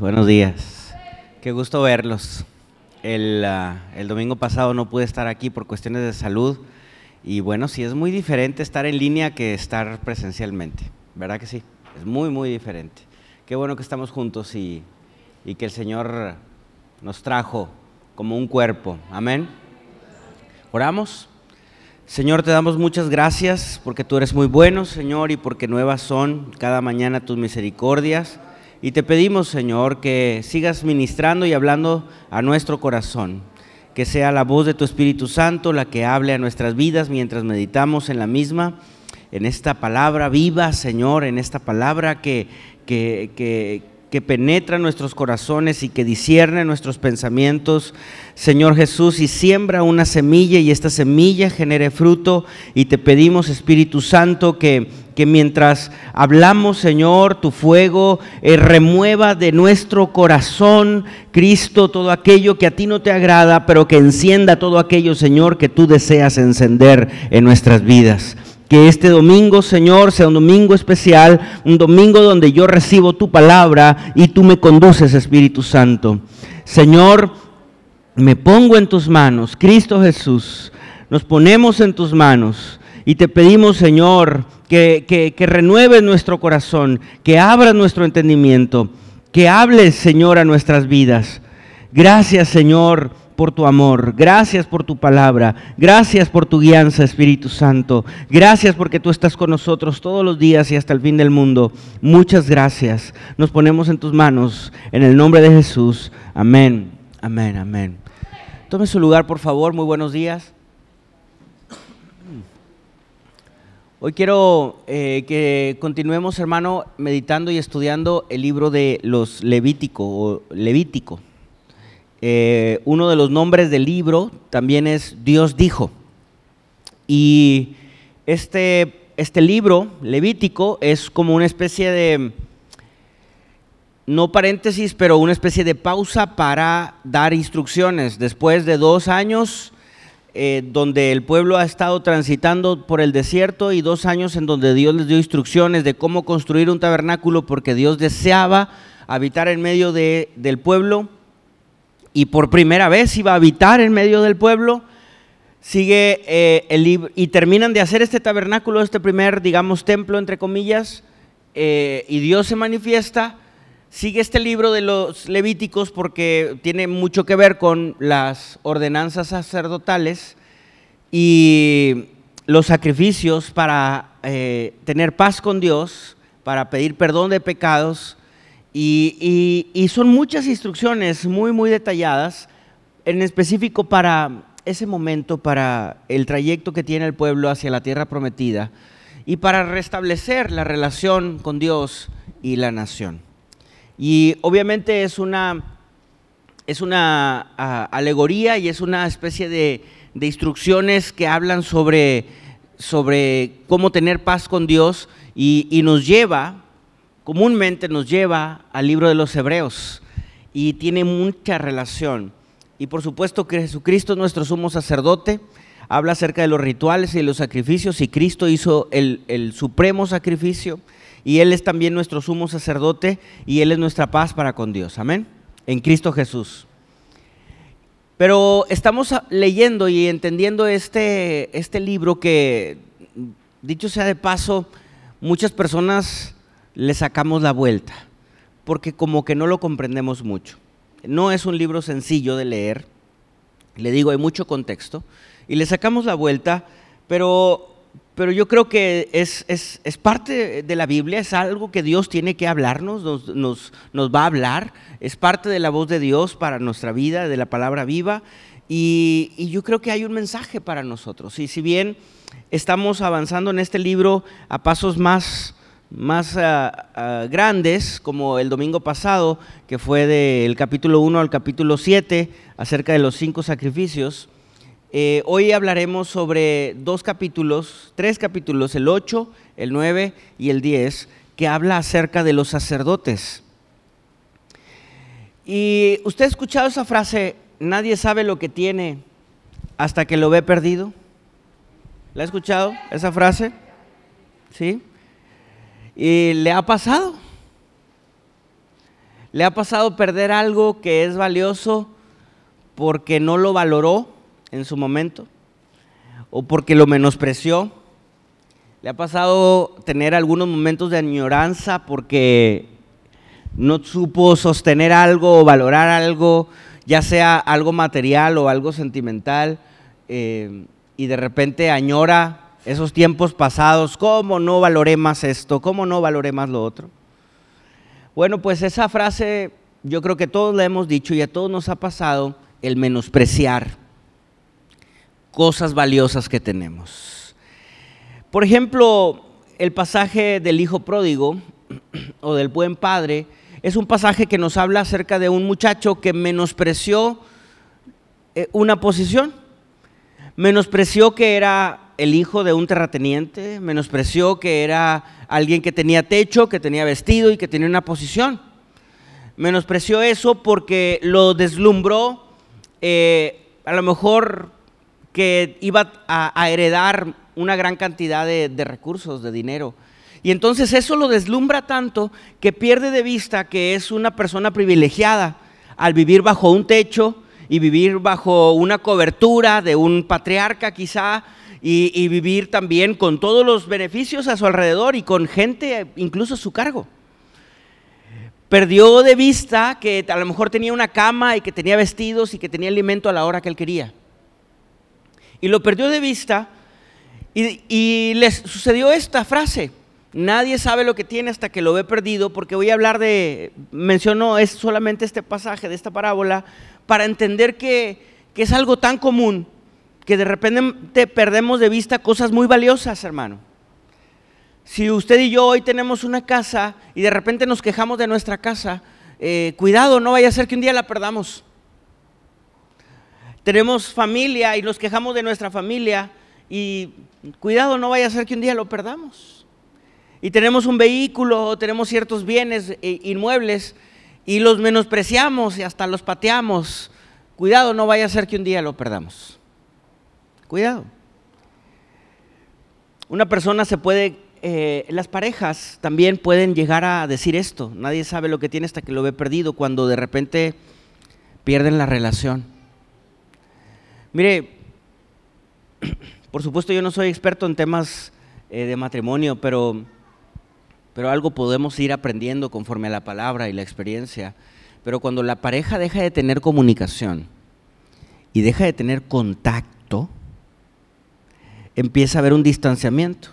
buenos días. Qué gusto verlos. El, ah, el, domingo pasado no pude estar aquí por cuestiones de salud y bueno, sí es muy diferente estar en línea que estar presencialmente, ¿verdad que sí? Es muy, muy diferente. Qué bueno que estamos juntos y, y que el Señor nos trajo como un cuerpo. Amén. Oramos. Señor, te damos muchas gracias porque tú eres muy bueno, Señor, y porque nuevas son cada mañana tus misericordias. Y te pedimos, Señor, que sigas ministrando y hablando a nuestro corazón, que sea la voz de tu Espíritu Santo la que hable a nuestras vidas mientras meditamos en la misma, en esta palabra viva, Señor, en esta palabra que, que, que penetra nuestros corazones y que discierne nuestros pensamientos, Señor Jesús, y siembra una semilla y esta semilla genere fruto. Y te pedimos, Espíritu Santo, que, que mientras hablamos, Señor, tu fuego eh, remueva de nuestro corazón, Cristo, todo aquello que a ti no te agrada, pero que encienda todo aquello, Señor, que tú deseas encender en nuestras vidas. Que este domingo, Señor, sea un domingo especial, un domingo donde yo recibo tu palabra y tú me conduces, Espíritu Santo. Señor, me pongo en tus manos, Cristo Jesús, nos ponemos en tus manos y te pedimos, Señor, que, que, renueves nuestro corazón, que abras nuestro entendimiento, que hables, Señor, a nuestras vidas. Gracias, Señor por tu amor, gracias por tu palabra, gracias por tu guianza, Espíritu Santo, gracias porque tú estás con nosotros todos los días y hasta el fin del mundo. Muchas gracias. Nos ponemos en tus manos, en el nombre de Jesús. Amén, amén, amén. Tome su lugar, por favor. Muy buenos días. Hoy quiero eh, que continuemos, hermano, meditando y estudiando el libro de los Levítico o Levítico. Eh, uno de los nombres del libro también es Dios dijo. Y este, este libro, Levítico, es como una especie de, no paréntesis, pero una especie de pausa para dar instrucciones. Después de dos años eh, donde el pueblo ha estado transitando por el desierto y dos años en donde Dios les dio instrucciones de cómo construir un tabernáculo porque Dios deseaba habitar en medio de, del pueblo y por primera vez iba a habitar en medio del pueblo. Sigue eh, el y terminan de hacer este tabernáculo, este primer, digamos, templo, entre comillas, eh, y Dios se manifiesta. Sigue este libro de los Levíticos porque tiene mucho que ver con las ordenanzas sacerdotales y los sacrificios para eh, tener paz con Dios, para pedir perdón de pecados y, son muchas instrucciones muy, muy detalladas, en específico para ese momento, para el trayecto que tiene el pueblo hacia la tierra prometida y para restablecer la relación con Dios y la nación. Y obviamente es una, es una ah, alegoría y es una especie de, instrucciones que hablan sobre, sobre cómo tener paz con Dios y, y nos lleva comúnmente nos lleva al libro de los Hebreos y tiene mucha relación. Y por supuesto que Jesucristo es nuestro sumo sacerdote, habla acerca de los rituales y de los sacrificios y Cristo hizo el, el supremo sacrificio y Él es también nuestro sumo sacerdote y Él es nuestra paz para con Dios. Amén. En Cristo Jesús. Pero estamos leyendo y entendiendo este, este libro que, dicho sea de paso, muchas personas le sacamos la vuelta, porque como que no lo comprendemos mucho. No es un libro sencillo de leer, le digo, hay mucho contexto, y le sacamos la vuelta, pero, pero yo creo que es, es, es, parte de la Biblia, es algo que Dios tiene que hablarnos, nos, nos, nos va a hablar, es parte de la voz de Dios para nuestra vida, de la palabra viva, y, y yo creo que hay un mensaje para nosotros. Y si bien estamos avanzando en este libro a pasos más más ah, grandes, como el domingo pasado, que fue del capítulo 1 al capítulo 7, acerca de los cinco sacrificios. Eh, hoy hablaremos sobre dos capítulos, tres capítulos, el 8, el 9 y el 10, que habla acerca de los sacerdotes. Y usted ha escuchado esa frase, nadie sabe lo que tiene hasta que lo ve perdido. ¿La ha escuchado esa frase? ¿Sí? ¿Y le ha pasado? ¿Le ha pasado perder algo que es valioso porque no lo valoró en su momento? ¿O porque lo menospreció? ¿Le ha pasado tener algunos momentos de añoranza porque no supo sostener algo o valorar algo, ya sea algo material o algo sentimental, eh, y de repente añora esos tiempos pasados, ¿cómo no valoré más esto? ¿Cómo no valoré más lo otro? Bueno, pues esa frase yo creo que todos la hemos dicho y a todos nos ha pasado el menospreciar cosas valiosas que tenemos. Por ejemplo, el pasaje del hijo pródigo o del buen padre es un pasaje que nos habla acerca de un muchacho que menospreció eh, una posición, menospreció que era el hijo de un terrateniente, menospreció que era alguien que tenía techo, que tenía vestido y que tenía una posición. Menospreció eso porque lo deslumbró, eh, a lo mejor que iba a, heredar una gran cantidad de, recursos, de dinero. Y entonces eso lo deslumbra tanto que pierde de vista que es una persona privilegiada al vivir bajo un techo y vivir bajo una cobertura de un patriarca quizá, y, vivir también con todos los beneficios a su alrededor y con gente incluso a su cargo. Perdió de vista que a lo mejor tenía una cama y que tenía vestidos y que tenía alimento a la hora que él quería. Y lo perdió de vista y, y le sucedió esta frase. Nadie sabe lo que tiene hasta que lo ve perdido, porque voy a hablar de, menciono es solamente este pasaje de esta parábola, para entender que, que es algo tan común que de repente perdemos de vista cosas muy valiosas, hermano. Si usted y yo hoy tenemos una casa y de repente nos quejamos de nuestra casa, eh, cuidado, no vaya a ser que un día la perdamos. Tenemos familia y nos quejamos de nuestra familia y cuidado, no vaya a ser que un día lo perdamos. Y tenemos un vehículo o tenemos ciertos bienes eh, inmuebles y los menospreciamos y hasta los pateamos. Cuidado, no vaya a ser que un día lo perdamos. Cuidado. Una persona se puede, eh, las parejas también pueden llegar a decir esto. Nadie sabe lo que tiene hasta que lo ve perdido, cuando de repente pierden la relación. Mire, por supuesto yo no soy experto en temas eh, de matrimonio, pero, pero algo podemos ir aprendiendo conforme a la palabra y la experiencia. Pero cuando la pareja deja de tener comunicación y deja de tener contacto, empieza a haber un distanciamiento.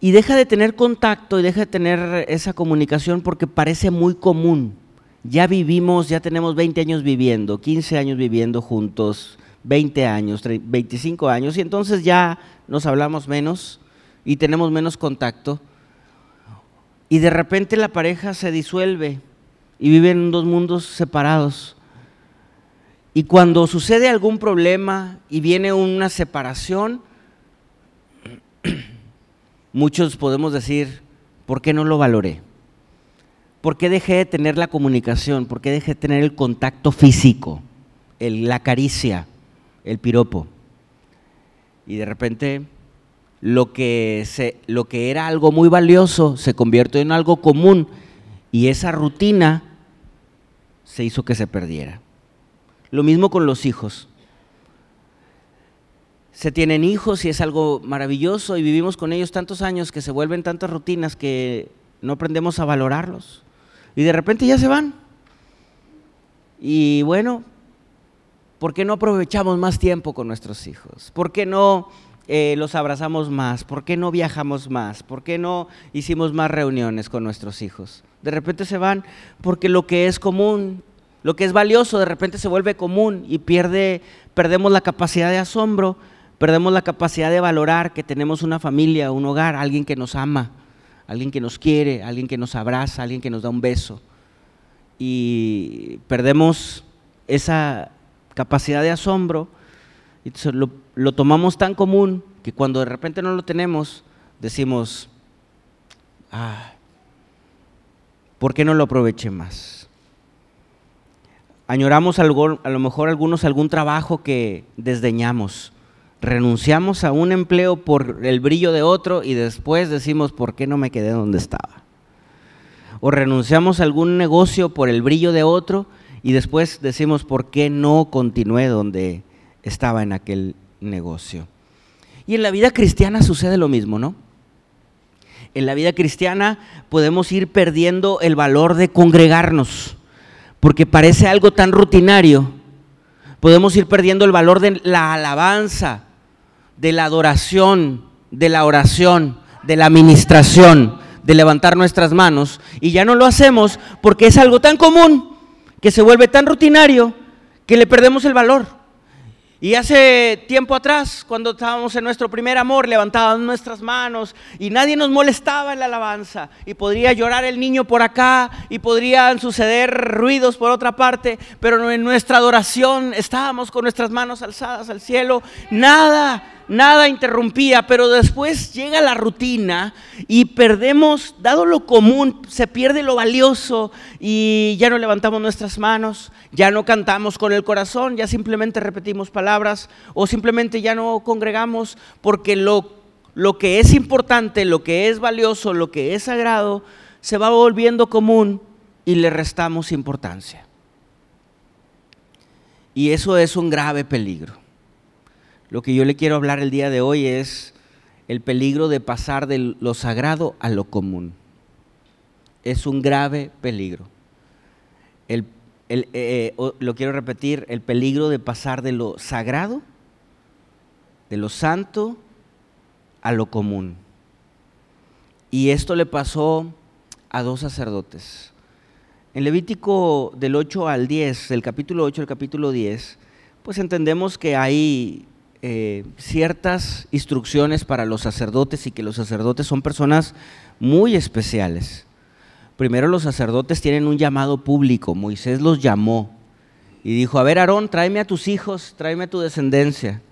Y deja de tener contacto y deja de tener esa comunicación porque parece muy común. Ya vivimos, ya tenemos 20 años viviendo, 15 años viviendo juntos, 20 años, 25 años, y entonces ya nos hablamos menos y tenemos menos contacto. Y de repente la pareja se disuelve y viven en dos mundos separados. Y cuando sucede algún problema y viene una separación, muchos podemos decir, ¿por qué no lo valoré? ¿Por qué dejé de tener la comunicación? ¿Por qué dejé de tener el contacto físico, la caricia, el piropo? Y de repente lo que, era algo muy valioso se convirtió en algo común y esa rutina se hizo que se perdiera. Lo mismo con los hijos. Se tienen hijos y es algo maravilloso y vivimos con ellos tantos años que se vuelven tantas rutinas que no aprendemos a valorarlos. Y de repente ya se van. Y bueno, ¿por qué no aprovechamos más tiempo con nuestros hijos? ¿Por qué no eh, los abrazamos más? ¿Por qué no viajamos más? ¿Por qué no hicimos más reuniones con nuestros hijos? De repente se van porque lo que es común lo que es valioso de repente se vuelve común y pierde, perdemos la capacidad de asombro, perdemos la capacidad de valorar que tenemos una familia, un hogar, alguien que nos ama, alguien que nos quiere, alguien que nos abraza, alguien que nos da un beso. Y perdemos esa capacidad de asombro y lo, lo tomamos tan común que cuando de repente no lo tenemos, decimos, ah, ¿por qué no lo aproveché más? Añoramos a lo mejor algunos algún trabajo que desdeñamos. Renunciamos a un empleo por el brillo de otro y después decimos, ¿por qué no me quedé donde estaba? o renunciamos a algún negocio por el brillo de otro y después decimos por qué no continué donde estaba en aquel negocio. Y en la vida cristiana sucede lo mismo, ¿no? En la vida cristiana podemos ir perdiendo el valor de congregarnos, porque parece algo tan rutinario. Podemos ir perdiendo el valor de la alabanza, de la adoración, de la oración, de la administración, de levantar nuestras manos, y ya no lo hacemos porque es algo tan común que se vuelve tan rutinario que le perdemos el valor. Y hace tiempo atrás, cuando estábamos en nuestro primer amor, levantábamos nuestras manos y nadie nos molestaba en la alabanza. Y podría llorar el niño por acá y podrían suceder ruidos por otra parte, pero en nuestra adoración estábamos con nuestras manos alzadas al cielo. Nada, nada interrumpía, pero después llega la rutina y perdemos, dado lo común, se pierde lo valioso y ya no levantamos nuestras manos, ya no cantamos con el corazón, ya simplemente repetimos palabras o simplemente ya no congregamos porque lo, lo que es importante, lo que es valioso, lo que es sagrado, se va volviendo común y le restamos importancia. Y eso es un grave peligro. Lo que yo le quiero hablar el día de hoy es el peligro de pasar de lo sagrado a lo común. Es un grave peligro. El, eh, eh, lo quiero repetir, el peligro de pasar de lo sagrado, de lo santo, a lo común. Y esto le pasó a dos sacerdotes. En Levítico del 8 al 10, del capítulo 8 al capítulo 10, pues entendemos que hay eh, ciertas instrucciones para los sacerdotes y que los sacerdotes son personas muy especiales. Primero los sacerdotes tienen un llamado público, Moisés los llamó y dijo, a ver Aarón, tráeme a tus hijos, tráeme a tu descendencia.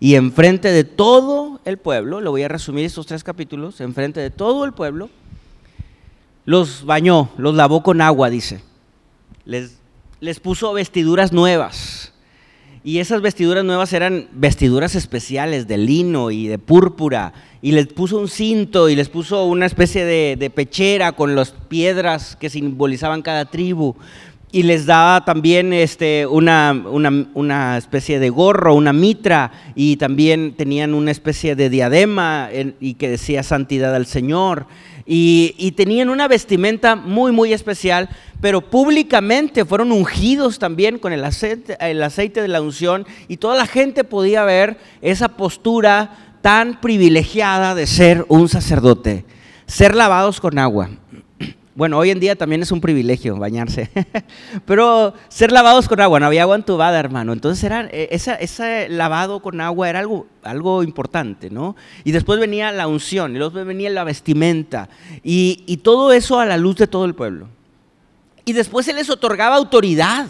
Y enfrente de todo el pueblo, lo voy a resumir estos tres capítulos, enfrente de todo el pueblo, los bañó, los lavó con agua, dice. Les, les puso vestiduras nuevas y esas vestiduras nuevas eran vestiduras especiales de lino y de púrpura. Y les puso un cinto y les puso una especie de, pechera con las piedras que simbolizaban cada tribu. Y les daba también este, una, una, especie de gorro, una mitra. Y también tenían una especie de diadema y que decía santidad al Señor. Y, tenían una vestimenta muy, muy especial, pero públicamente fueron ungidos también con el aceite, el aceite de la unción y toda la gente podía ver esa postura tan privilegiada de ser un sacerdote, ser lavados con agua. Bueno, hoy en día también es un privilegio bañarse, pero ser lavados con agua, no había agua entubada, hermano. Entonces era, eh, ese lavado con agua era algo, importante, ¿no? Y después venía la unción, y después venía la vestimenta, y todo eso a la luz de todo el pueblo. Y después se les otorgaba autoridad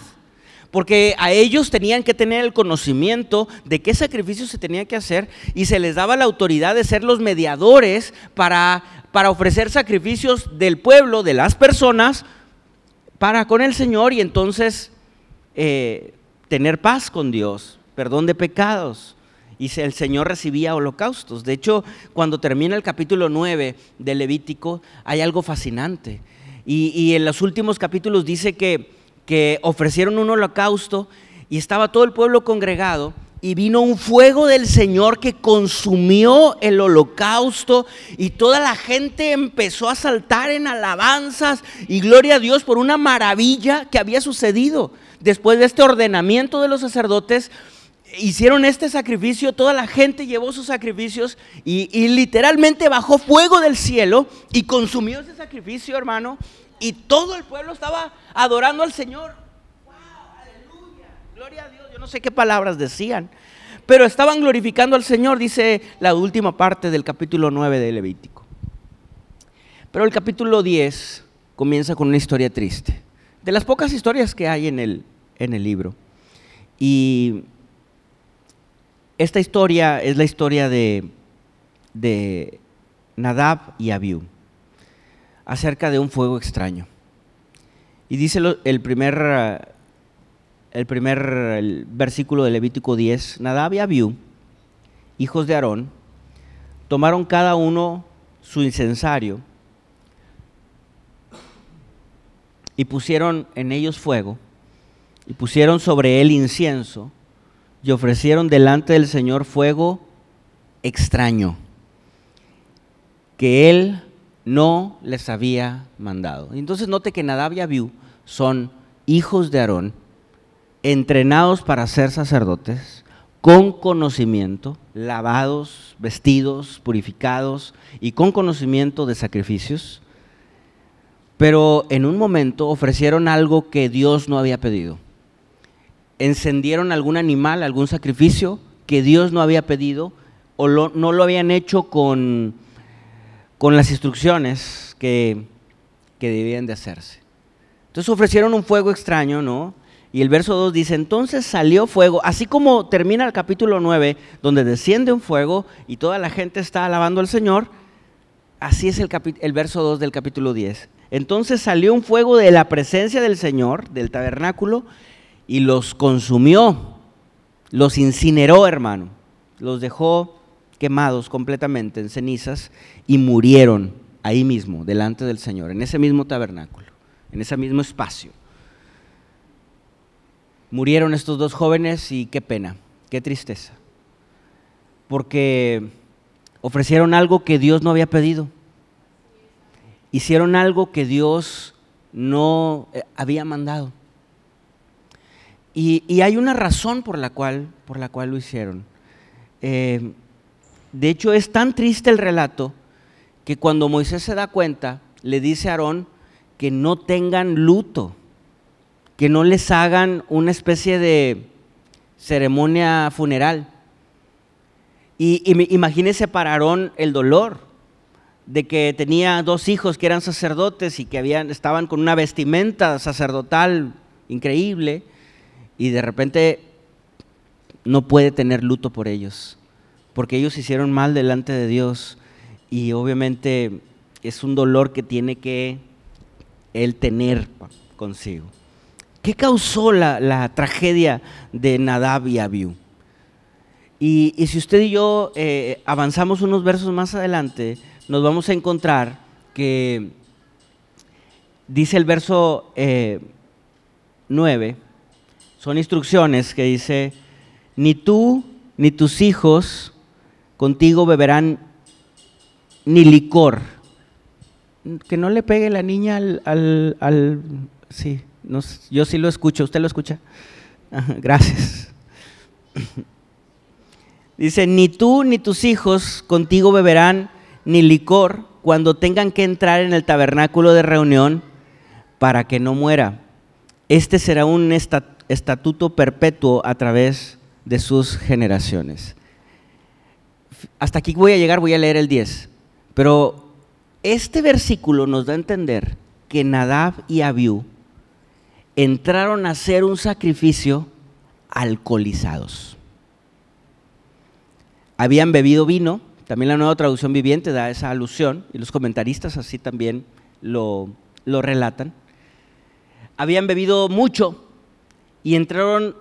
porque a ellos tenían que tener el conocimiento de qué sacrificio se tenía que hacer y se les daba la autoridad de ser los mediadores para para ofrecer sacrificios del pueblo, de las personas, para con el Señor y entonces eh, tener paz con Dios, perdón de pecados. Y el Señor recibía holocaustos. De hecho, cuando termina el capítulo 9 de Levítico, hay algo fascinante. Y, en los últimos capítulos dice que, que ofrecieron un holocausto y estaba todo el pueblo congregado y vino un fuego del Señor que consumió el holocausto y toda la gente empezó a saltar en alabanzas y gloria a Dios por una maravilla que había sucedido. Después de este ordenamiento de los sacerdotes, hicieron este sacrificio, toda la gente llevó sus sacrificios y, literalmente bajó fuego del cielo y consumió ese sacrificio, hermano, y todo el pueblo estaba adorando al Señor. ¡Wow! ¡Aleluya! ¡Gloria a Dios! no sé qué palabras decían, pero estaban glorificando al Señor, dice la última parte del capítulo 9 de Levítico. Pero el capítulo 10 comienza con una historia triste, de las pocas historias que hay en el, en el libro. Y esta historia es la historia de, de Nadab y Abiú, acerca de un fuego extraño. Y dice el primer el primer versículo de Levítico 10, Nadab y Abiú, hijos de Aarón, tomaron cada uno su incensario y pusieron en ellos fuego, y pusieron sobre él incienso, y ofrecieron delante del Señor fuego extraño, que él no les había mandado. Entonces note que Nadab y Abiú son hijos de Aarón, entrenados para ser sacerdotes, con conocimiento, lavados, vestidos, purificados y con conocimiento de sacrificios, pero en un momento ofrecieron algo que Dios no había pedido. Encendieron algún animal, algún sacrificio que Dios no había pedido o no lo habían hecho con, con las instrucciones que, que debían de hacerse. Entonces ofrecieron un fuego extraño, ¿no? Y el verso 2 dice, entonces salió fuego, así como termina el capítulo 9, donde desciende un fuego y toda la gente está alabando al Señor, así es el, el verso 2 del capítulo 10. Entonces salió un fuego de la presencia del Señor, del tabernáculo, y los consumió, los incineró, hermano, los dejó quemados completamente en cenizas y murieron ahí mismo, delante del Señor, en ese mismo tabernáculo, en ese mismo espacio. Murieron estos dos jóvenes y qué pena, qué tristeza. Porque ofrecieron algo que Dios no había pedido. Hicieron algo que Dios no eh, había mandado. Y, hay una razón por la cual, por la cual lo hicieron. Eh, de hecho, es tan triste el relato que cuando Moisés se da cuenta, le dice a Aarón que no tengan luto que no les hagan una especie de ceremonia funeral. Y, imagínense para Aarón el dolor de que tenía dos hijos que eran sacerdotes y que habían, estaban con una vestimenta sacerdotal increíble y de repente no puede tener luto por ellos, porque ellos hicieron mal delante de Dios y obviamente es un dolor que tiene que él tener consigo. ¿Qué causó la, tragedia de Nadab y Abiú? Y, si usted y yo eh, avanzamos unos versos más adelante, nos vamos a encontrar que dice el verso 9, eh, son instrucciones que dice, ni tú ni tus hijos contigo beberán ni licor. Que no le pegue la niña al, al, sí, yo sí lo escucho, ¿usted lo escucha? gracias. Dice, ni tú ni tus hijos contigo beberán ni licor cuando tengan que entrar en el tabernáculo de reunión para que no muera. Este será un estatuto perpetuo a través de sus generaciones. Hasta aquí voy a llegar, voy a leer el 10. Pero este versículo nos da a entender que Nadab y Abiú entraron a hacer un sacrificio alcoholizados. Habían bebido vino, también la nueva traducción viviente da esa alusión, y los comentaristas así también lo, lo relatan. Habían bebido mucho y entraron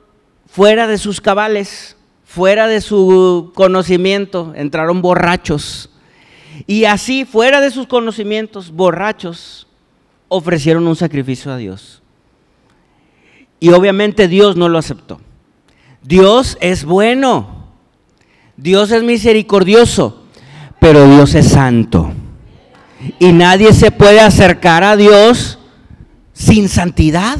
fuera de sus cabales, fuera de su conocimiento, entraron borrachos. Y así, fuera de sus conocimientos, borrachos, ofrecieron un sacrificio a Dios. Y obviamente Dios no lo aceptó. Dios es bueno. Dios es misericordioso. Pero Dios es santo. Y nadie se puede acercar a Dios sin santidad.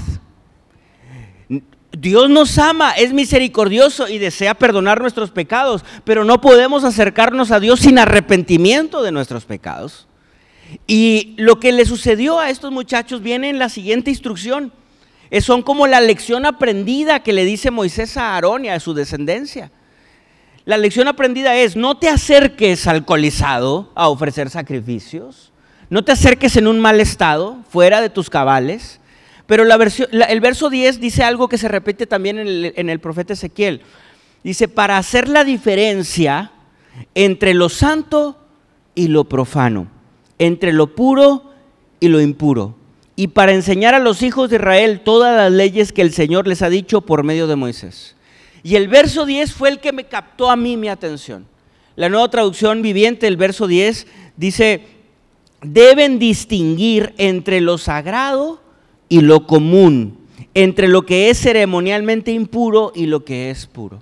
Dios nos ama, es misericordioso y desea perdonar nuestros pecados, pero no podemos acercarnos a Dios sin arrepentimiento de nuestros pecados. Y lo que le sucedió a estos muchachos viene en la siguiente instrucción son como la lección aprendida que le dice Moisés a Aarón y a su descendencia. La lección aprendida es, no te acerques alcoholizado a ofrecer sacrificios, no te acerques en un mal estado, fuera de tus cabales. Pero el verso 10 dice algo que se repite también en el, en el profeta Ezequiel. Dice, para hacer la diferencia entre lo santo y lo profano, entre lo puro y lo impuro y para enseñar a los hijos de Israel todas las leyes que el Señor les ha dicho por medio de Moisés. Y el verso 10 fue el que me captó a mí mi atención. La nueva traducción viviente del verso 10 dice, deben distinguir entre lo sagrado y lo común, entre lo que es ceremonialmente impuro y lo que es puro.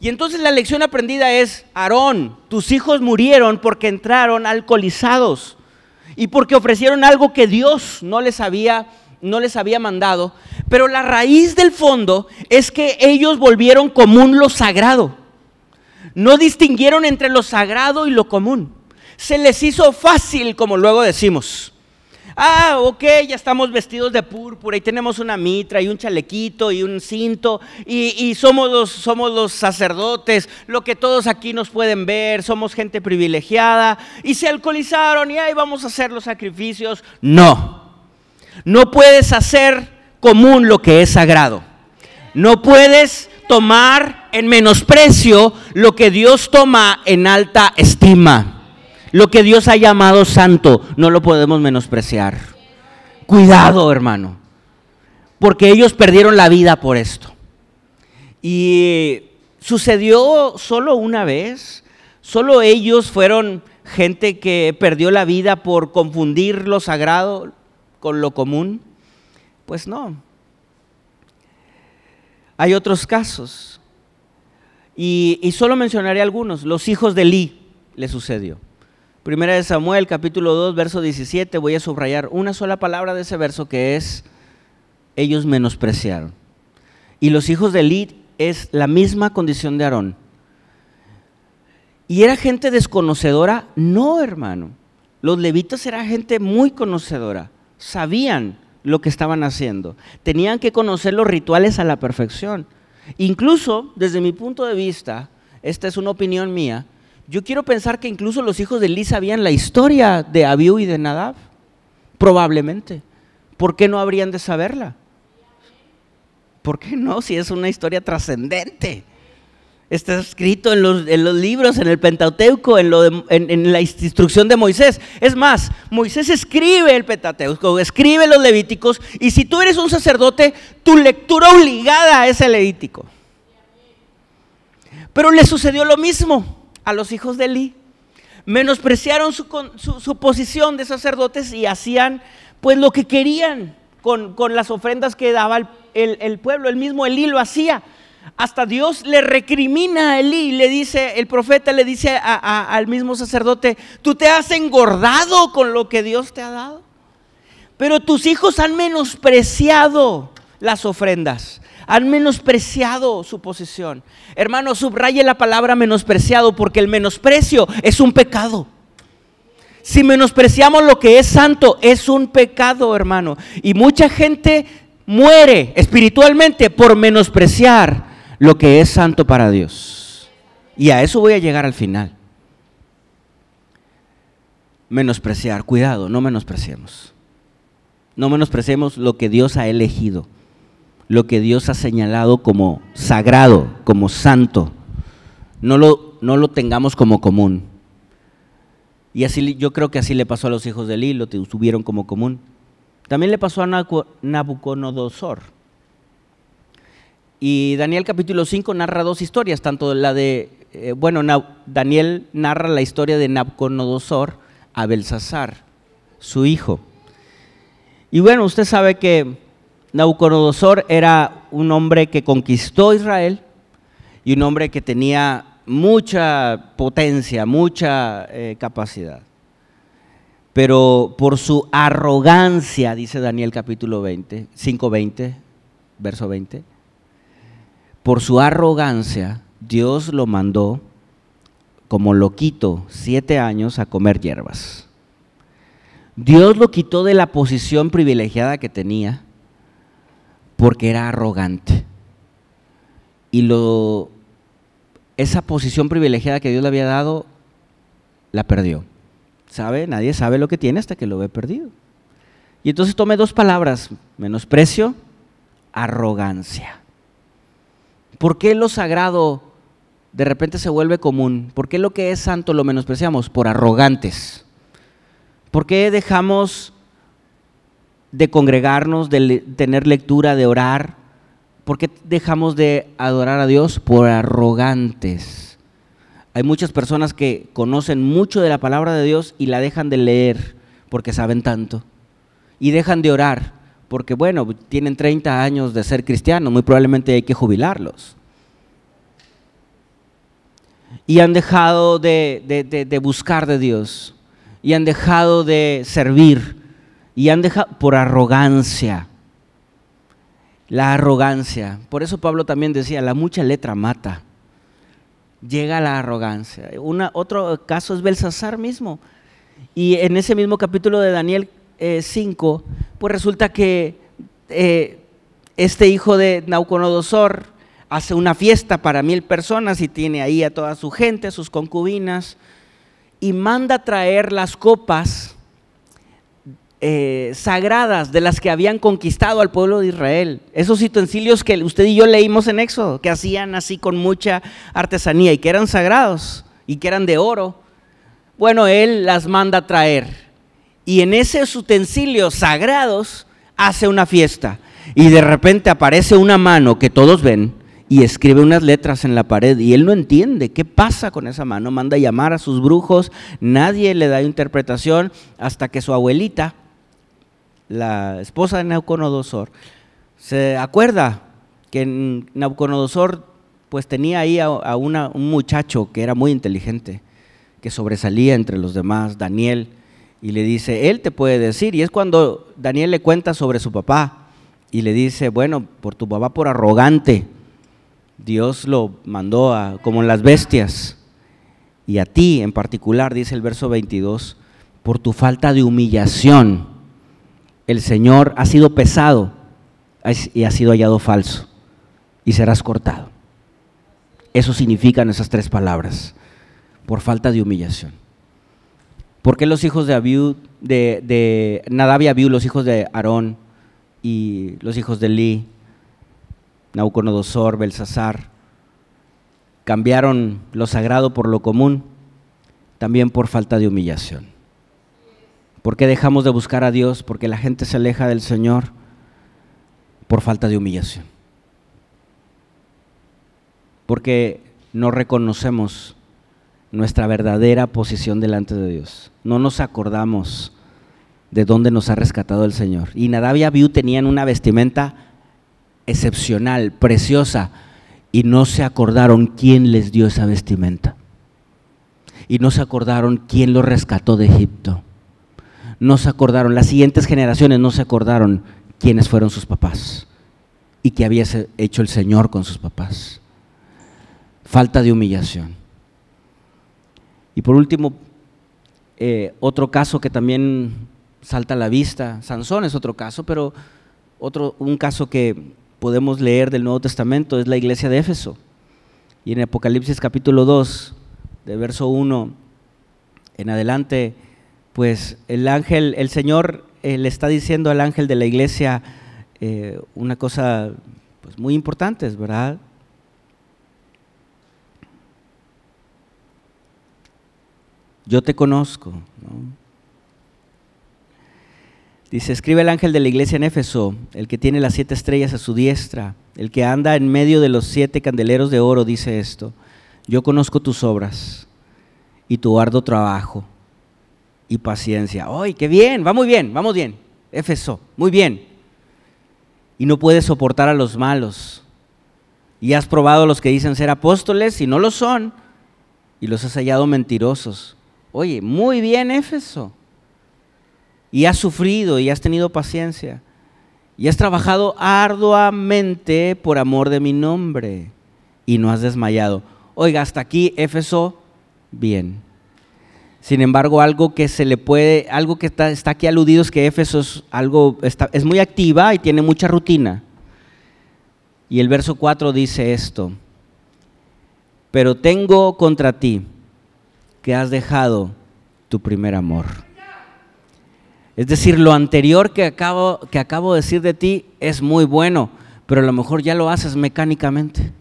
Y entonces la lección aprendida es, Aarón, tus hijos murieron porque entraron alcoholizados y porque ofrecieron algo que Dios no les había no les había mandado, pero la raíz del fondo es que ellos volvieron común lo sagrado. No distinguieron entre lo sagrado y lo común. Se les hizo fácil, como luego decimos. Ah, ok, ya estamos vestidos de púrpura y tenemos una mitra y un chalequito y un cinto y, somos, los, somos los sacerdotes, lo que todos aquí nos pueden ver, somos gente privilegiada y se alcoholizaron y ahí vamos a hacer los sacrificios. No, no puedes hacer común lo que es sagrado. No puedes tomar en menosprecio lo que Dios toma en alta estima. Lo que Dios ha llamado santo no lo podemos menospreciar. Cuidado, hermano, porque ellos perdieron la vida por esto. Y sucedió solo una vez. Solo ellos fueron gente que perdió la vida por confundir lo sagrado con lo común. Pues no. Hay otros casos. Y, solo mencionaré algunos. Los hijos de Lee le sucedió. Primera de Samuel, capítulo 2, verso 17, voy a subrayar una sola palabra de ese verso que es, ellos menospreciaron. Y los hijos de Elí es la misma condición de Aarón. ¿Y era gente desconocedora? No, hermano. Los levitas eran gente muy conocedora. Sabían lo que estaban haciendo. Tenían que conocer los rituales a la perfección. Incluso, desde mi punto de vista, esta es una opinión mía, yo quiero pensar que incluso los hijos de Eli sabían la historia de Abiú y de Nadab. Probablemente. ¿Por qué no habrían de saberla? ¿Por qué no? Si es una historia trascendente. Está escrito en los, libros, en el Pentateuco, en, en, la instrucción de Moisés. Es más, Moisés escribe el Pentateuco, escribe los Levíticos, y si tú eres un sacerdote, tu lectura obligada es el Levítico. Pero le sucedió lo mismo a los hijos de Eli. Menospreciaron su, su, posición de sacerdotes y hacían pues lo que querían con, las ofrendas que daba el, pueblo. El mismo Elí lo hacía. Hasta Dios le recrimina a Elí, le dice, el profeta le dice al mismo sacerdote, tú te has engordado con lo que Dios te ha dado. Pero tus hijos han menospreciado las ofrendas han menospreciado su posición. Hermano, subraye la palabra menospreciado porque el menosprecio es un pecado. Si menospreciamos lo que es santo, es un pecado, hermano. Y mucha gente muere espiritualmente por menospreciar lo que es santo para Dios. Y a eso voy a llegar al final. Menospreciar, cuidado, no menospreciemos. No menospreciemos lo que Dios ha elegido lo que Dios ha señalado como sagrado, como santo. No lo, no lo tengamos como común. Y así yo creo que así le pasó a los hijos de Eli, lo tuvieron como común. También le pasó a Nabucodonosor. Y Daniel capítulo 5 narra dos historias, tanto la de, eh, bueno, Daniel narra la historia de Nabucodonosor a Belsasar, su hijo. Y bueno, usted sabe que Nabucodonosor era un hombre que conquistó Israel y un hombre que tenía mucha potencia, mucha eh, capacidad. Pero por su arrogancia, dice Daniel capítulo 20, 5.20, verso 20, por su arrogancia, Dios lo mandó como loquito siete años a comer hierbas. Dios lo quitó de la posición privilegiada que tenía porque era arrogante. Y lo, esa posición privilegiada que Dios le había dado, la perdió. ¿Sabe? Nadie sabe lo que tiene hasta que lo ve perdido. Y entonces tome dos palabras, menosprecio, arrogancia. ¿Por qué lo sagrado de repente se vuelve común? ¿Por qué lo que es santo lo menospreciamos? Por arrogantes. ¿Por qué dejamos de congregarnos, de tener lectura, de orar? ¿Por qué dejamos de adorar a Dios? Por arrogantes. Hay muchas personas que conocen mucho de la palabra de Dios y la dejan de leer porque saben tanto. Y dejan de orar porque bueno, tienen 30 años de ser cristianos, muy probablemente hay que jubilarlos. Y han dejado de, buscar de Dios, y han dejado de servir, y han dejado por arrogancia. La arrogancia. Por eso Pablo también decía, la mucha letra mata. Llega la arrogancia. Otro caso es Belsasar mismo. Y en ese mismo capítulo de Daniel 5, eh, pues resulta que eh, este hijo de Nauconodosor hace una fiesta para mil personas y tiene ahí a toda su gente, sus concubinas, y manda traer las copas eh, sagradas de las que habían conquistado al pueblo de Israel. Esos utensilios que usted y yo leímos en Éxodo, que hacían así con mucha artesanía y que eran sagrados y que eran de oro. Bueno, Él las manda traer. Y en esos utensilios sagrados hace una fiesta. Y de repente aparece una mano que todos ven y escribe unas letras en la pared y él no entiende qué pasa con esa mano. Manda a llamar a sus brujos, nadie le da interpretación hasta que su abuelita la esposa de Nauconodosor, se acuerda que Nauconodosor pues tenía ahí a, un muchacho que era muy inteligente, que sobresalía entre los demás, Daniel, y le dice, él te puede decir, y es cuando Daniel le cuenta sobre su papá, y le dice, bueno, por tu papá por arrogante, Dios lo mandó a, como las bestias, y a ti en particular, dice el verso 22, por tu falta de humillación el Señor ha sido pesado y ha sido hallado falso y serás cortado. Eso significan esas tres palabras, por falta de humillación. ¿Por qué los hijos de Abiú, de, de Nadab y Abiú, los hijos de Aarón y los hijos de Li, Nauconodosor, Belsasar, cambiaron lo sagrado por lo común? También por falta de humillación. ¿Por qué dejamos de buscar a Dios? Porque la gente se aleja del Señor por falta de humillación. Porque no reconocemos nuestra verdadera posición delante de Dios. No nos acordamos de dónde nos ha rescatado el Señor. Y Nadab y Abiú tenían una vestimenta excepcional, preciosa, y no se acordaron quién les dio esa vestimenta. Y no se acordaron quién los rescató de Egipto no se acordaron, las siguientes generaciones no se acordaron quiénes fueron sus papás y qué había hecho el Señor con sus papás. Falta de humillación. Y por último, eh, otro caso que también salta a la vista, Sansón es otro caso, pero otro, un caso que podemos leer del Nuevo Testamento es la iglesia de Éfeso. Y en Apocalipsis capítulo 2, de verso 1 en adelante, pues el ángel, el Señor eh, le está diciendo al ángel de la iglesia eh, una cosa pues, muy importante, ¿verdad? Yo te conozco. Dice, escribe el ángel de la iglesia en Éfeso, el que tiene las siete estrellas a su diestra, el que anda en medio de los siete candeleros de oro, dice esto, yo conozco tus obras y tu arduo trabajo y paciencia. ¡Ay, qué bien! Va muy bien, vamos bien. Éfeso, muy bien. Y no puedes soportar a los malos. Y has probado a los que dicen ser apóstoles y no lo son. Y los has hallado mentirosos. Oye, muy bien, Éfeso. Y has sufrido y has tenido paciencia. Y has trabajado arduamente por amor de mi nombre. Y no has desmayado. Oiga, hasta aquí, Éfeso, bien. Sin embargo, algo que se le puede, algo que está, aquí aludido es que Éfeso es algo, es muy activa y tiene mucha rutina. Y el verso 4 dice esto, pero tengo contra ti que has dejado tu primer amor. Es decir, lo anterior que acabo, que acabo de decir de ti es muy bueno, pero a lo mejor ya lo haces mecánicamente.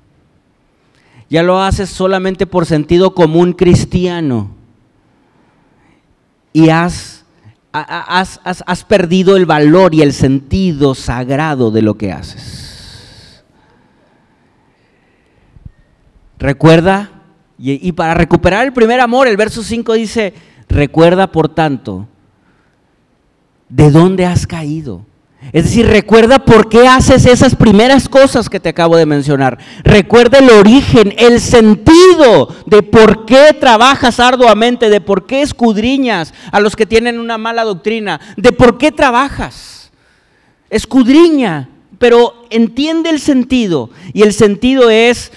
Ya lo haces solamente por sentido común cristiano y has, has, perdido el valor y el sentido sagrado de lo que haces. Recuerda, y, y para recuperar el primer amor, el verso 5 dice, recuerda por tanto, ¿de dónde has caído? Es decir, recuerda por qué haces esas primeras cosas que te acabo de mencionar. Recuerda el origen, el sentido de por qué trabajas arduamente, de por qué escudriñas a los que tienen una mala doctrina, de por qué trabajas. Escudriña, pero entiende el sentido. Y el sentido es,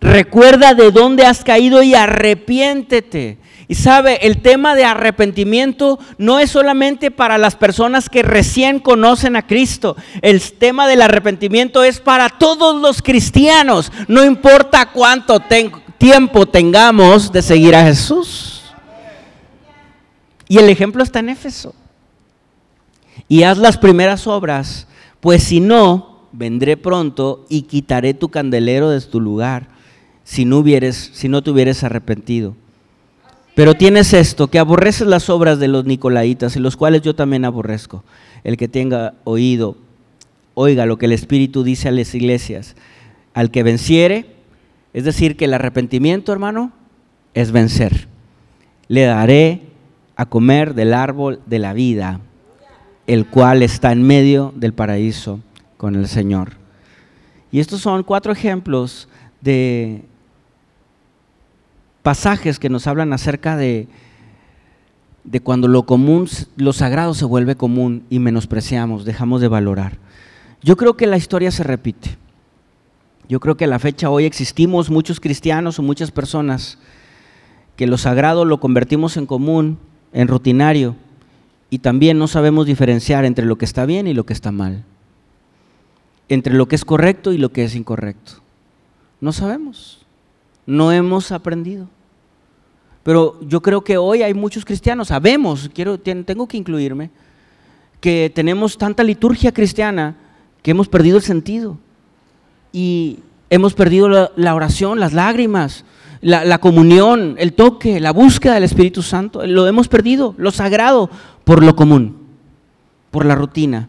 recuerda de dónde has caído y arrepiéntete. Y sabe, el tema de arrepentimiento no es solamente para las personas que recién conocen a Cristo. El tema del arrepentimiento es para todos los cristianos. No importa cuánto tiempo tengamos de seguir a Jesús. Y el ejemplo está en Éfeso. Y haz las primeras obras, pues si no, vendré pronto y quitaré tu candelero de tu lugar si no hubieres, si no te hubieres arrepentido. Pero tienes esto, que aborreces las obras de los nicolaitas, y los cuales yo también aborrezco. El que tenga oído, oiga lo que el Espíritu dice a las iglesias. Al que venciere, es decir, que el arrepentimiento, hermano, es vencer. Le daré a comer del árbol de la vida, el cual está en medio del paraíso con el Señor. Y estos son cuatro ejemplos de pasajes que nos hablan acerca de, de cuando lo común, lo sagrado se vuelve común y menospreciamos, dejamos de valorar. Yo creo que la historia se repite. Yo creo que a la fecha hoy existimos muchos cristianos o muchas personas que lo sagrado lo convertimos en común, en rutinario, y también no sabemos diferenciar entre lo que está bien y lo que está mal, entre lo que es correcto y lo que es incorrecto. No sabemos, no hemos aprendido. Pero yo creo que hoy hay muchos cristianos, sabemos, quiero, tengo que incluirme, que tenemos tanta liturgia cristiana que hemos perdido el sentido. Y hemos perdido la, oración, las lágrimas, la, la, comunión, el toque, la búsqueda del Espíritu Santo. Lo hemos perdido, lo sagrado, por lo común, por la rutina.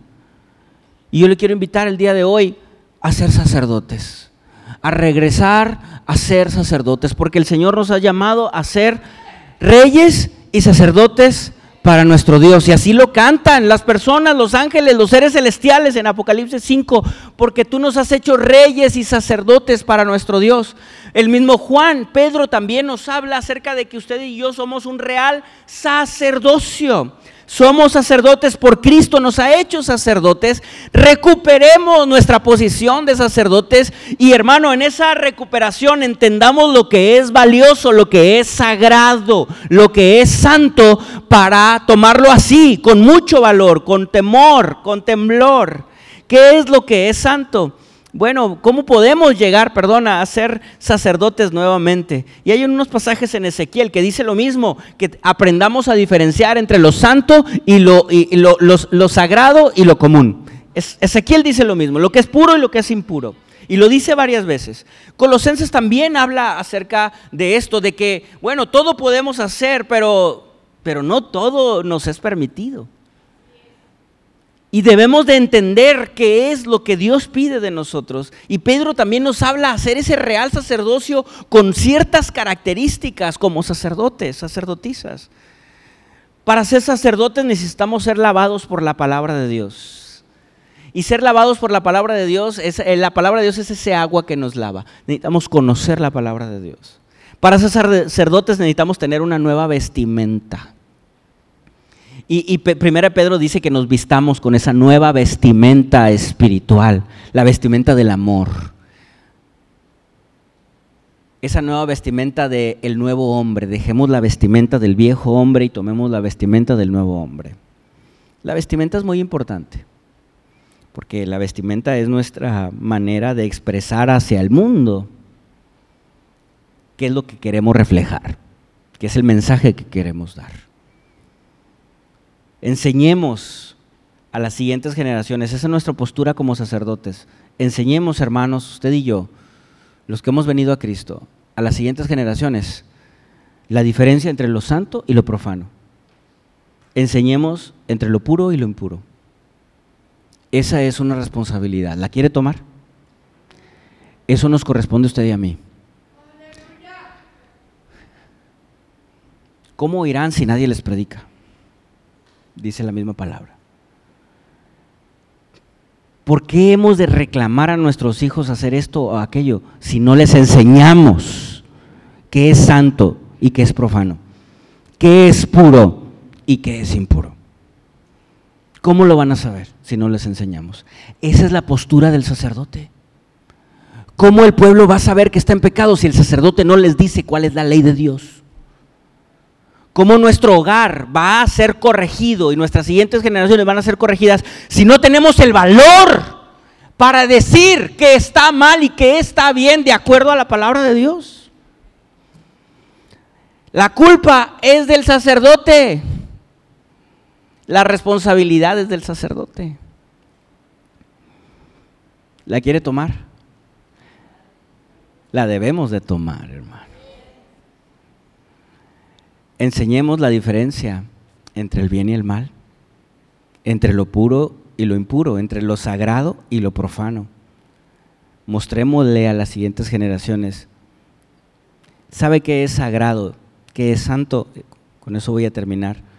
Y yo le quiero invitar el día de hoy a ser sacerdotes a regresar a ser sacerdotes, porque el Señor nos ha llamado a ser reyes y sacerdotes para nuestro Dios. Y así lo cantan las personas, los ángeles, los seres celestiales en Apocalipsis 5, porque tú nos has hecho reyes y sacerdotes para nuestro Dios. El mismo Juan, Pedro también nos habla acerca de que usted y yo somos un real sacerdocio somos sacerdotes por Cristo, nos ha hecho sacerdotes, recuperemos nuestra posición de sacerdotes y hermano, en esa recuperación entendamos lo que es valioso, lo que es sagrado, lo que es santo para tomarlo así, con mucho valor, con temor, con temblor. ¿Qué es lo que es santo? Bueno, ¿cómo podemos llegar, perdona, a ser sacerdotes nuevamente? Y hay unos pasajes en Ezequiel que dice lo mismo, que aprendamos a diferenciar entre lo santo y lo, lo, sagrado y lo común. Ezequiel dice lo mismo, lo que es puro y lo que es impuro. Y lo dice varias veces. Colosenses también habla acerca de esto, de que, bueno, todo podemos hacer, pero, pero no todo nos es permitido. Y debemos de entender qué es lo que Dios pide de nosotros. Y Pedro también nos habla hacer ese real sacerdocio con ciertas características como sacerdotes, sacerdotisas. Para ser sacerdotes necesitamos ser lavados por la palabra de Dios. Y ser lavados por la palabra de Dios, es, eh, la palabra de Dios es ese agua que nos lava. Necesitamos conocer la palabra de Dios. Para ser sacerdotes necesitamos tener una nueva vestimenta. Y, Primera Pedro dice que nos vistamos con esa nueva vestimenta espiritual, la vestimenta del amor. Esa nueva vestimenta del nuevo hombre. Dejemos la vestimenta del viejo hombre y tomemos la vestimenta del nuevo hombre. La vestimenta es muy importante, porque la vestimenta es nuestra manera de expresar hacia el mundo qué es lo que queremos reflejar, qué es el mensaje que queremos dar enseñemos a las siguientes generaciones, esa es nuestra postura como sacerdotes, enseñemos hermanos, usted y yo, los que hemos venido a Cristo, a las siguientes generaciones, la diferencia entre lo santo y lo profano. Enseñemos entre lo puro y lo impuro. Esa es una responsabilidad. ¿La quiere tomar? Eso nos corresponde a usted y a mí. ¿Cómo irán si nadie les predica? Dice la misma palabra. ¿Por qué hemos de reclamar a nuestros hijos hacer esto o aquello si no les enseñamos qué es santo y qué es profano? ¿Qué es puro y qué es impuro? ¿Cómo lo van a saber si no les enseñamos? Esa es la postura del sacerdote. ¿Cómo el pueblo va a saber que está en pecado si el sacerdote no les dice cuál es la ley de Dios? ¿Cómo nuestro hogar va a ser corregido y nuestras siguientes generaciones van a ser corregidas si no tenemos el valor para decir que está mal y que está bien de acuerdo a la palabra de Dios? La culpa es del sacerdote. La responsabilidad es del sacerdote. ¿La quiere tomar? La debemos de tomar, hermano. Enseñemos la diferencia entre el bien y el mal, entre lo puro y lo impuro, entre lo sagrado y lo profano. Mostrémosle a las siguientes generaciones. ¿Sabe qué es sagrado? ¿Qué es santo? Con eso voy a terminar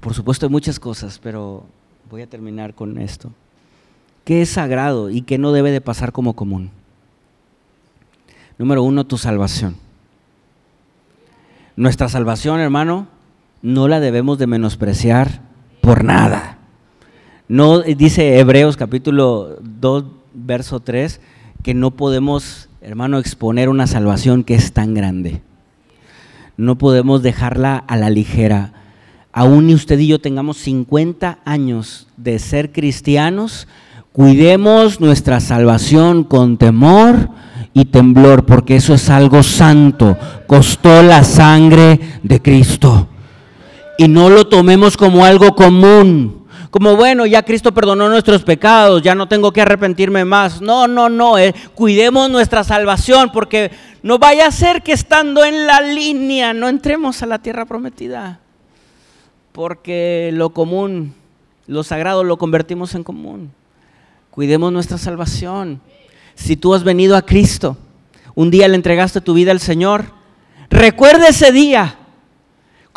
Por supuesto hay muchas cosas, pero voy a terminar con esto. ¿Qué es sagrado y qué no debe de pasar como común? Número uno, tu salvación. Nuestra salvación, hermano, no la debemos de menospreciar por nada. No dice Hebreos capítulo 2, verso 3, que no podemos, hermano, exponer una salvación que es tan grande. No podemos dejarla a la ligera aún ni usted y yo tengamos 50 años de ser cristianos, cuidemos nuestra salvación con temor y temblor, porque eso es algo santo. Costó la sangre de Cristo. Y no lo tomemos como algo común. Como bueno, ya Cristo perdonó nuestros pecados, ya no tengo que arrepentirme más. No, no, no, eh. cuidemos nuestra salvación porque no vaya a ser que estando en la línea no entremos a la tierra prometida porque lo común, lo sagrado lo convertimos en común. Cuidemos nuestra salvación. Si tú has venido a Cristo, un día le entregaste tu vida al Señor, recuerda ese día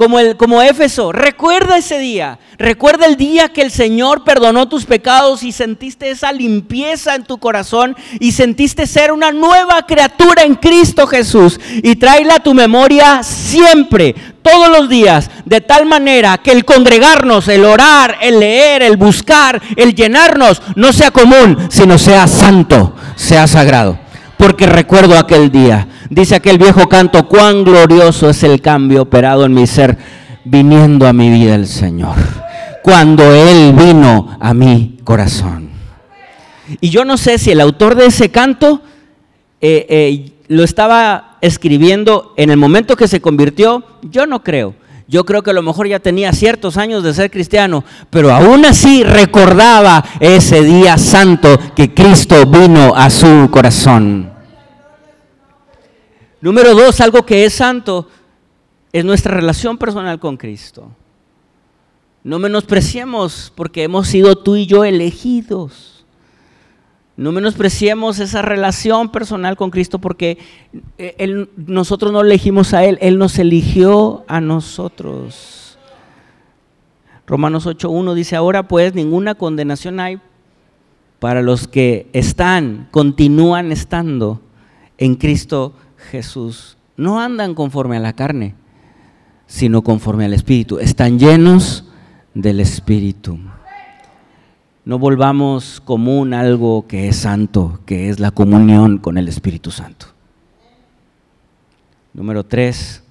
como, el, como Éfeso, recuerda ese día, recuerda el día que el Señor perdonó tus pecados y sentiste esa limpieza en tu corazón y sentiste ser una nueva criatura en Cristo Jesús. Y tráela a tu memoria siempre, todos los días, de tal manera que el congregarnos, el orar, el leer, el buscar, el llenarnos, no sea común, sino sea santo, sea sagrado. Porque recuerdo aquel día Dice aquel viejo canto, cuán glorioso es el cambio operado en mi ser viniendo a mi vida el Señor. Cuando Él vino a mi corazón. Y yo no sé si el autor de ese canto eh, eh, lo estaba escribiendo en el momento que se convirtió. Yo no creo. Yo creo que a lo mejor ya tenía ciertos años de ser cristiano, pero aún así recordaba ese día santo que Cristo vino a su corazón. Número dos, algo que es santo es nuestra relación personal con Cristo. No menospreciemos porque hemos sido tú y yo elegidos. No menospreciemos esa relación personal con Cristo porque eh, nosotros no elegimos a Él, Él nos eligió a nosotros. Romanos 8.1 dice, ahora pues ninguna condenación hay para los que están, continúan estando en Cristo Jesús no andan conforme a la carne, sino conforme al Espíritu. Están llenos del Espíritu. No volvamos común algo que es santo, que es la comunión con el Espíritu Santo. Número tres,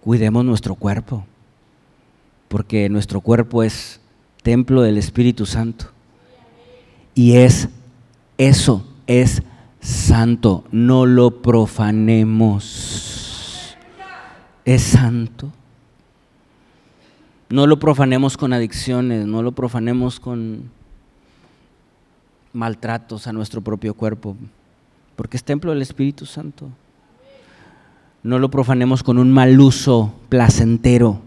cuidemos nuestro cuerpo, porque nuestro cuerpo es templo del Espíritu Santo. Y es eso, es santo, no lo profanemos. Es santo. No lo profanemos con adicciones, no lo profanemos con maltratos a nuestro propio cuerpo, porque es templo del Espíritu Santo. No lo profanemos con un mal uso placentero,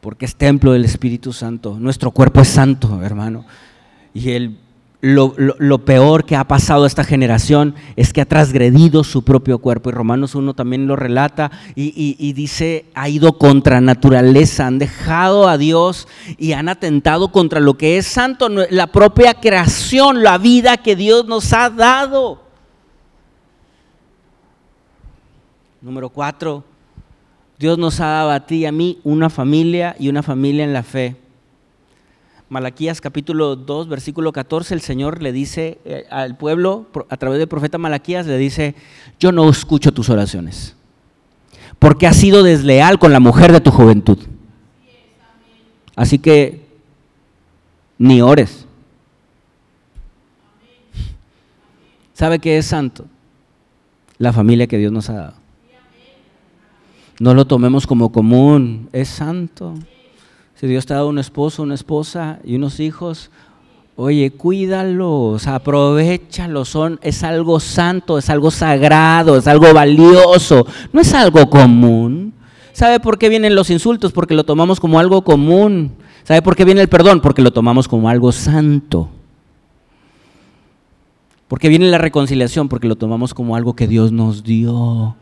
porque es templo del Espíritu Santo. Nuestro cuerpo es santo, hermano. Y el lo, peor que ha pasado a esta generación es que ha transgredido su propio cuerpo. Y Romanos 1 también lo relata y, y, dice, ha ido contra naturaleza, han dejado a Dios y han atentado contra lo que es santo, la propia creación, la vida que Dios nos ha dado. Número cuatro, Dios nos ha dado a ti y a mí una familia y una familia en la fe. Malaquías capítulo 2, versículo 14, el Señor le dice eh, al pueblo, a través del profeta Malaquías, le dice, yo no escucho tus oraciones, porque has sido desleal con la mujer de tu juventud. Así que ni ores. ¿Sabe qué es santo? La familia que Dios nos ha dado. No lo tomemos como común, es santo. Si Dios te ha dado un esposo, una esposa y unos hijos, oye, cuídalos, aprovechalos, son, es algo santo, es algo sagrado, es algo valioso, no es algo común. ¿Sabe por qué vienen los insultos? Porque lo tomamos como algo común. ¿Sabe por qué viene el perdón? Porque lo tomamos como algo santo. ¿Por qué viene la reconciliación? Porque lo tomamos como algo que Dios nos dio.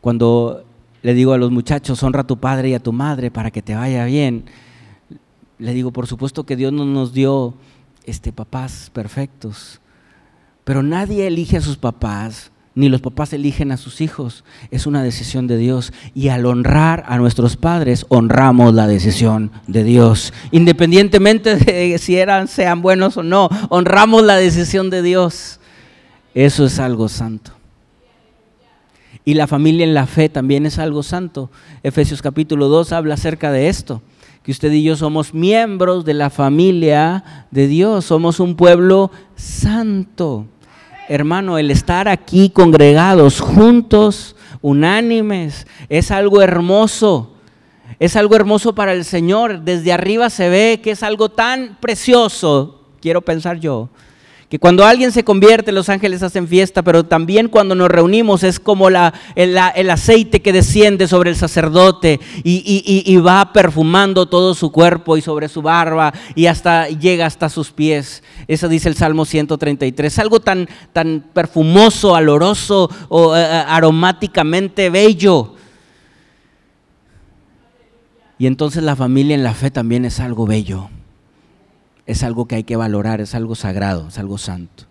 Cuando le digo a los muchachos, honra a tu padre y a tu madre para que te vaya bien. Le digo, por supuesto que Dios no nos dio este, papás perfectos, pero nadie elige a sus papás, ni los papás eligen a sus hijos. Es una decisión de Dios. Y al honrar a nuestros padres, honramos la decisión de Dios. Independientemente de si eran, sean buenos o no, honramos la decisión de Dios. Eso es algo santo. Y la familia en la fe también es algo santo. Efesios capítulo 2 habla acerca de esto, que usted y yo somos miembros de la familia de Dios, somos un pueblo santo. Hermano, el estar aquí congregados, juntos, unánimes, es algo hermoso. Es algo hermoso para el Señor. Desde arriba se ve que es algo tan precioso, quiero pensar yo, que cuando alguien se convierte, los ángeles hacen fiesta, pero también cuando nos reunimos es como el, aceite que desciende sobre el sacerdote y, va perfumando todo su cuerpo y sobre su barba y hasta llega hasta sus pies. Eso dice el Salmo 133. Algo tan, tan perfumoso, aloroso o eh, eh, aromáticamente bello. Y entonces la familia en la fe también es algo bello es algo que hay que valorar, es algo sagrado, es algo santo.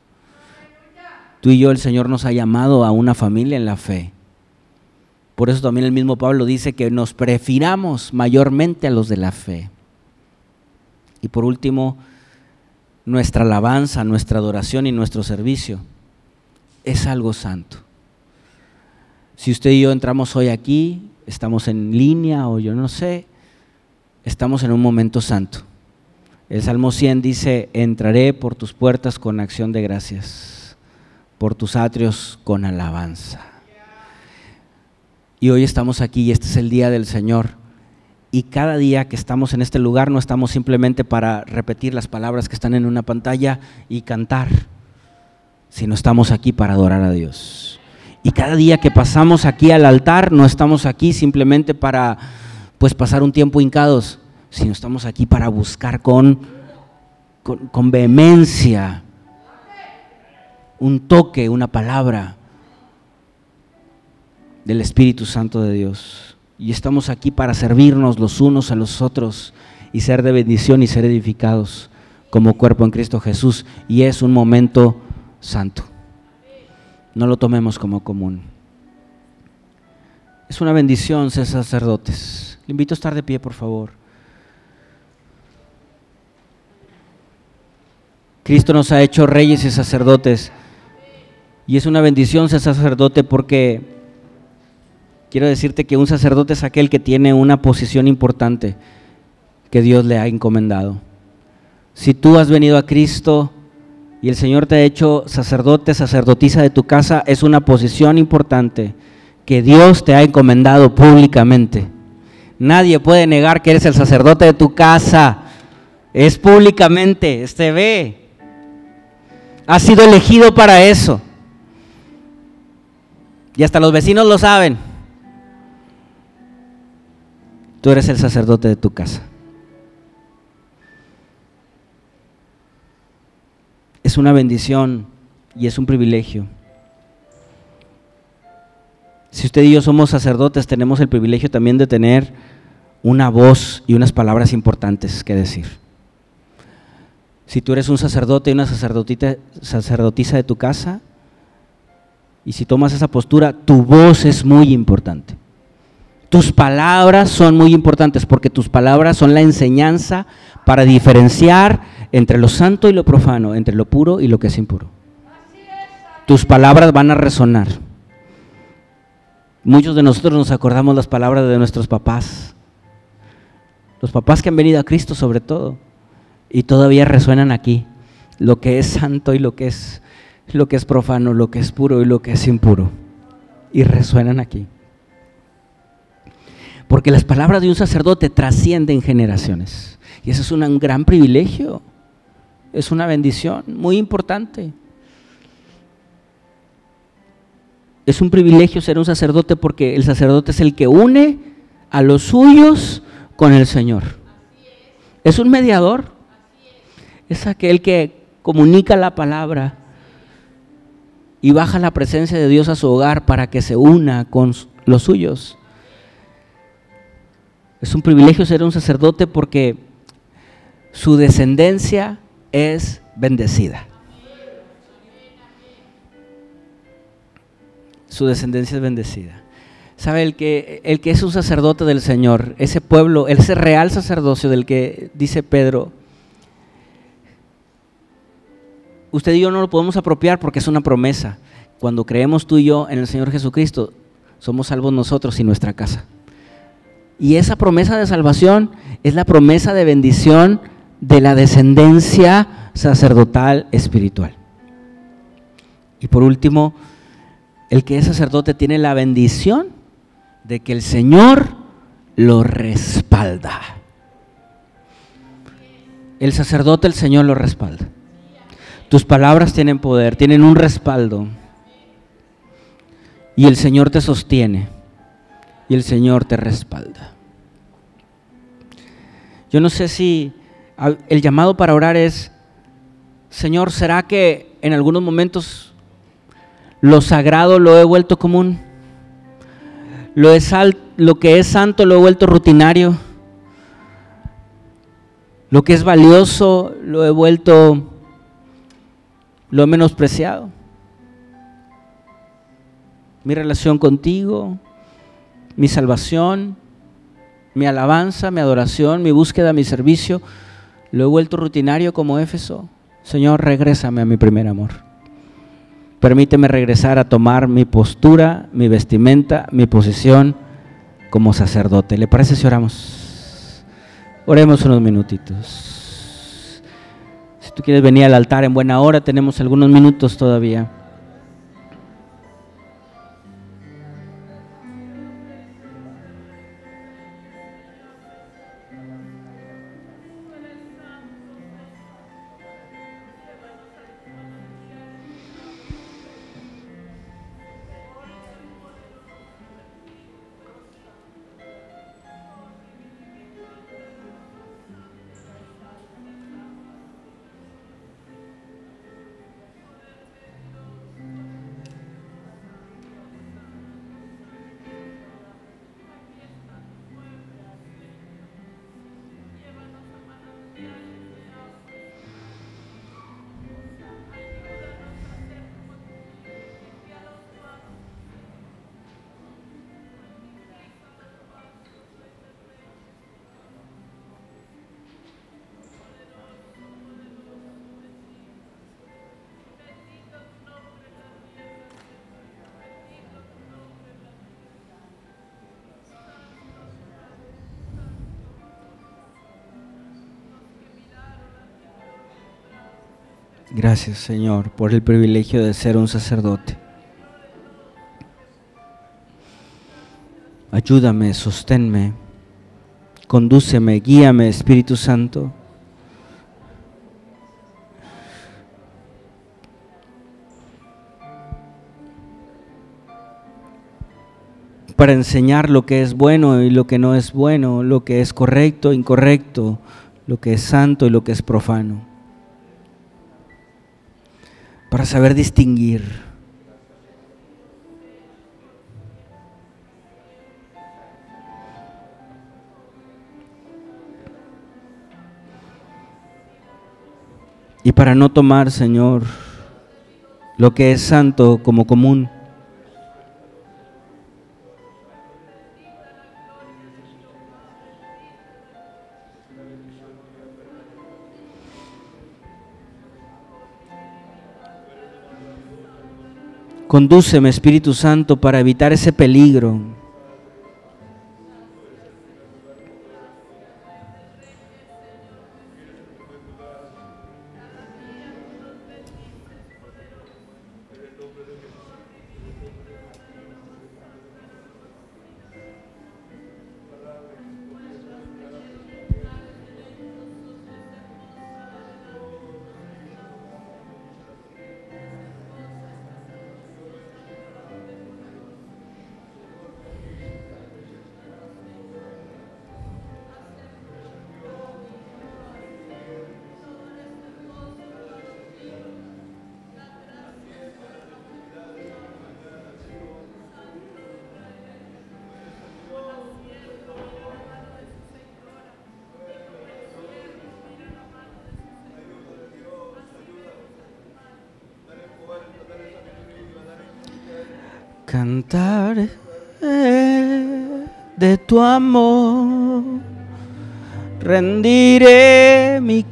Tú y yo, el Señor nos ha llamado a una familia en la fe. Por eso también el mismo Pablo dice que nos prefiramos mayormente a los de la fe. Y por último, nuestra alabanza, nuestra adoración y nuestro servicio es algo santo. Si usted y yo entramos hoy aquí, estamos en línea o yo no sé, estamos en un momento santo. El Salmo 100 dice, entraré por tus puertas con acción de gracias, por tus atrios con alabanza. Y hoy estamos aquí y este es el día del Señor. Y cada día que estamos en este lugar no estamos simplemente para repetir las palabras que están en una pantalla y cantar, sino estamos aquí para adorar a Dios. Y cada día que pasamos aquí al altar no estamos aquí simplemente para pues pasar un tiempo hincados, sino estamos aquí para buscar con, con, vehemencia un toque, una palabra del Espíritu Santo de Dios. Y estamos aquí para servirnos los unos a los otros y ser de bendición y ser edificados como cuerpo en Cristo Jesús. Y es un momento santo. No lo tomemos como común. Es una bendición ser sacerdotes. Le invito a estar de pie, por favor. Cristo nos ha hecho reyes y sacerdotes. Y es una bendición ser sacerdote porque quiero decirte que un sacerdote es aquel que tiene una posición importante que Dios le ha encomendado. Si tú has venido a Cristo y el Señor te ha hecho sacerdote, sacerdotisa de tu casa, es una posición importante que Dios te ha encomendado públicamente. Nadie puede negar que eres el sacerdote de tu casa. Es públicamente, este ve. Has sido elegido para eso. Y hasta los vecinos lo saben. Tú eres el sacerdote de tu casa. una bendición y es un privilegio. Si usted y yo somos sacerdotes, tenemos el privilegio también de tener una voz y unas palabras importantes que decir. Si tú eres un sacerdote y una sacerdotisa de tu casa, y si tomas esa postura, tu voz es muy importante. Tus palabras son muy importantes porque tus palabras son la enseñanza para diferenciar entre lo santo y lo profano, entre lo puro y lo que es impuro. Tus palabras van a resonar. Muchos de nosotros nos acordamos las palabras de nuestros papás, los papás que han venido a Cristo sobre todo, y todavía resuenan aquí, lo que es santo y lo que es, lo que es profano, lo que es puro y lo que es impuro, y resuenan aquí. Porque las palabras de un sacerdote trascienden generaciones, y eso es un gran privilegio, es una bendición muy importante. Es un privilegio ser un sacerdote porque el sacerdote es el que une a los suyos con el Señor. Es un mediador. Es aquel que comunica la palabra y baja la presencia de Dios a su hogar para que se una con los suyos. Es un privilegio ser un sacerdote porque su descendencia es bendecida. su descendencia es bendecida. ¿Sabe? El que, el que es un sacerdote del Señor, ese pueblo, ese real sacerdocio del que dice Pedro, usted y yo no lo podemos apropiar porque es una promesa. Cuando creemos tú y yo en el Señor Jesucristo, somos salvos nosotros y nuestra casa. Y esa promesa de salvación es la promesa de bendición de la descendencia sacerdotal espiritual. Y por último, el que es sacerdote tiene la bendición de que el Señor lo respalda. El sacerdote, el Señor lo respalda. Tus palabras tienen poder, tienen un respaldo. Y el Señor te sostiene. Y el Señor te respalda. Yo no sé si el llamado para orar es, Señor, ¿será que en algunos momentos lo sagrado lo he vuelto común. Lo, lo que es santo lo he vuelto rutinario. Lo que es valioso lo he vuelto, lo he menospreciado. Mi relación contigo, mi salvación, mi alabanza, mi adoración, mi búsqueda, mi servicio, lo he vuelto rutinario como Éfeso. Señor, regrésame a mi primer amor. Permíteme regresar a tomar mi postura, mi vestimenta, mi posición como sacerdote. ¿Le parece si oramos? Oremos unos minutitos. Tú quieres venir al altar en buena hora, tenemos algunos minutos todavía. Gracias Señor por el privilegio de ser un sacerdote. Ayúdame, sosténme, condúceme, guíame Espíritu Santo. para enseñar lo que es bueno y lo que no es bueno, lo que es correcto, incorrecto, lo que es santo y lo que es profano. Para saber distinguir. Y para no tomar, Señor, lo que es santo como común. Condúceme, Espíritu Santo, para evitar ese peligro.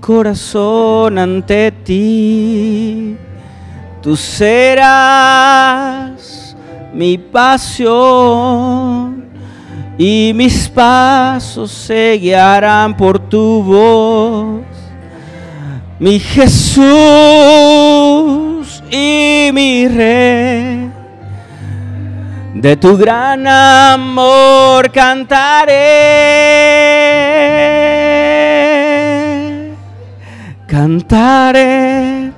Corazón ante ti. Tú serás mi pasión y mis pasos se por tu voz. Mi Jesús y mi Rey de tu gran amor cantaré, cantaré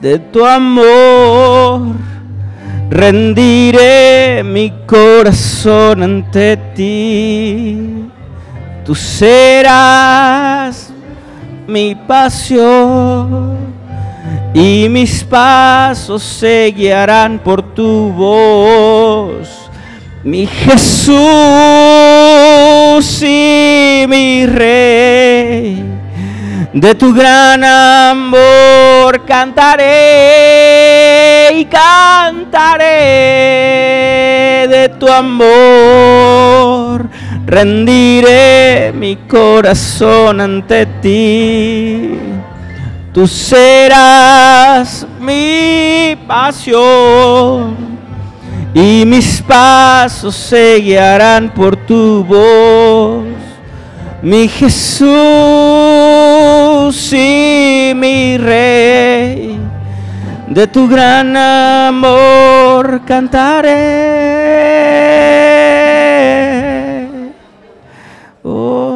de tu amor, rendiré mi corazón ante ti. Tú serás mi pasión y mis pasos se guiarán por tu voz. Mi Jesús y mi Rey, de tu gran amor cantaré y cantaré de tu amor. Rendiré mi corazón ante ti Tú serás mi pasión y mis pasos se guiarán por tu voz. Mi Jesús y mi Rey, de tu gran amor cantaré. Oh.